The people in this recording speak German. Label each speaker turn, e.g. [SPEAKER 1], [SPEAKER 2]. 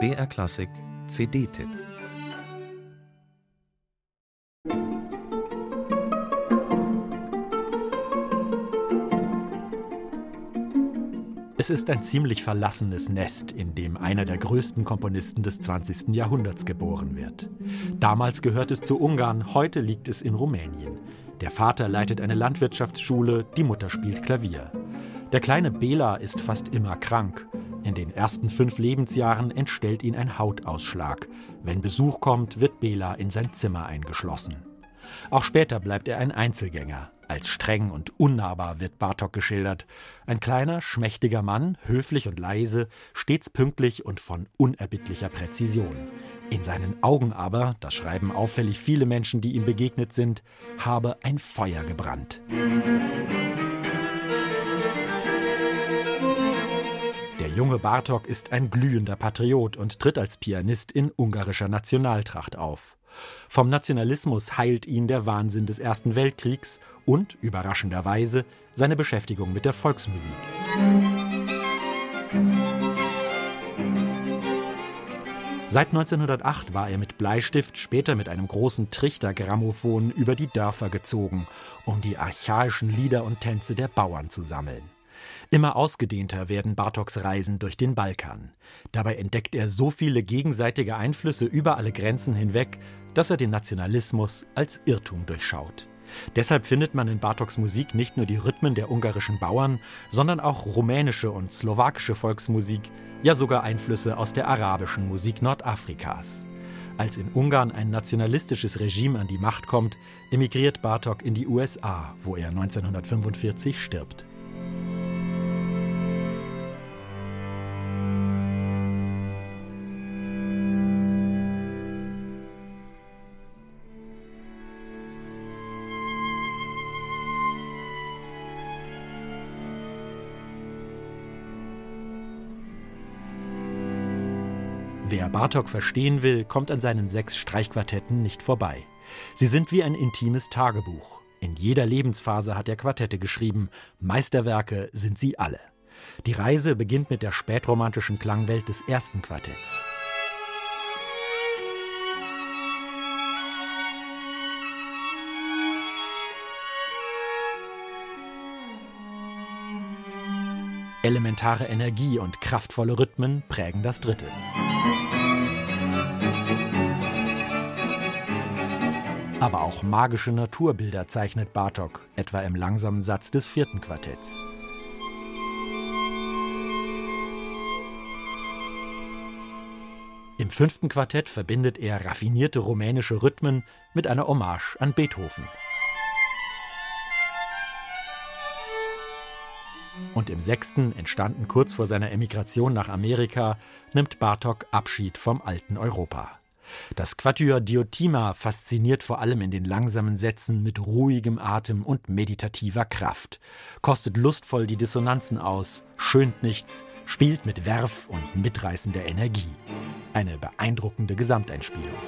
[SPEAKER 1] BR Klassik CD-Tipp
[SPEAKER 2] Es ist ein ziemlich verlassenes Nest, in dem einer der größten Komponisten des 20. Jahrhunderts geboren wird. Damals gehört es zu Ungarn, heute liegt es in Rumänien. Der Vater leitet eine Landwirtschaftsschule, die Mutter spielt Klavier. Der kleine Bela ist fast immer krank. In den ersten fünf Lebensjahren entstellt ihn ein Hautausschlag. Wenn Besuch kommt, wird Bela in sein Zimmer eingeschlossen. Auch später bleibt er ein Einzelgänger. Als streng und unnahbar wird Bartok geschildert. Ein kleiner, schmächtiger Mann, höflich und leise, stets pünktlich und von unerbittlicher Präzision. In seinen Augen aber, das schreiben auffällig viele Menschen, die ihm begegnet sind, habe ein Feuer gebrannt. Der junge Bartok ist ein glühender Patriot und tritt als Pianist in ungarischer Nationaltracht auf. Vom Nationalismus heilt ihn der Wahnsinn des Ersten Weltkriegs und, überraschenderweise, seine Beschäftigung mit der Volksmusik. Seit 1908 war er mit Bleistift, später mit einem großen Trichtergrammophon über die Dörfer gezogen, um die archaischen Lieder und Tänze der Bauern zu sammeln. Immer ausgedehnter werden Bartoks Reisen durch den Balkan. Dabei entdeckt er so viele gegenseitige Einflüsse über alle Grenzen hinweg, dass er den Nationalismus als Irrtum durchschaut. Deshalb findet man in Bartoks Musik nicht nur die Rhythmen der ungarischen Bauern, sondern auch rumänische und slowakische Volksmusik, ja sogar Einflüsse aus der arabischen Musik Nordafrikas. Als in Ungarn ein nationalistisches Regime an die Macht kommt, emigriert Bartok in die USA, wo er 1945 stirbt. Wer Bartok verstehen will, kommt an seinen sechs Streichquartetten nicht vorbei. Sie sind wie ein intimes Tagebuch. In jeder Lebensphase hat er Quartette geschrieben. Meisterwerke sind sie alle. Die Reise beginnt mit der spätromantischen Klangwelt des ersten Quartetts. Elementare Energie und kraftvolle Rhythmen prägen das dritte. Aber auch magische Naturbilder zeichnet Bartok, etwa im langsamen Satz des vierten Quartetts. Im fünften Quartett verbindet er raffinierte rumänische Rhythmen mit einer Hommage an Beethoven. Und im sechsten, entstanden kurz vor seiner Emigration nach Amerika, nimmt Bartok Abschied vom alten Europa. Das Quatuor Diotima fasziniert vor allem in den langsamen Sätzen mit ruhigem Atem und meditativer Kraft, kostet lustvoll die Dissonanzen aus, schönt nichts, spielt mit Werf und mitreißender Energie. Eine beeindruckende Gesamteinspielung.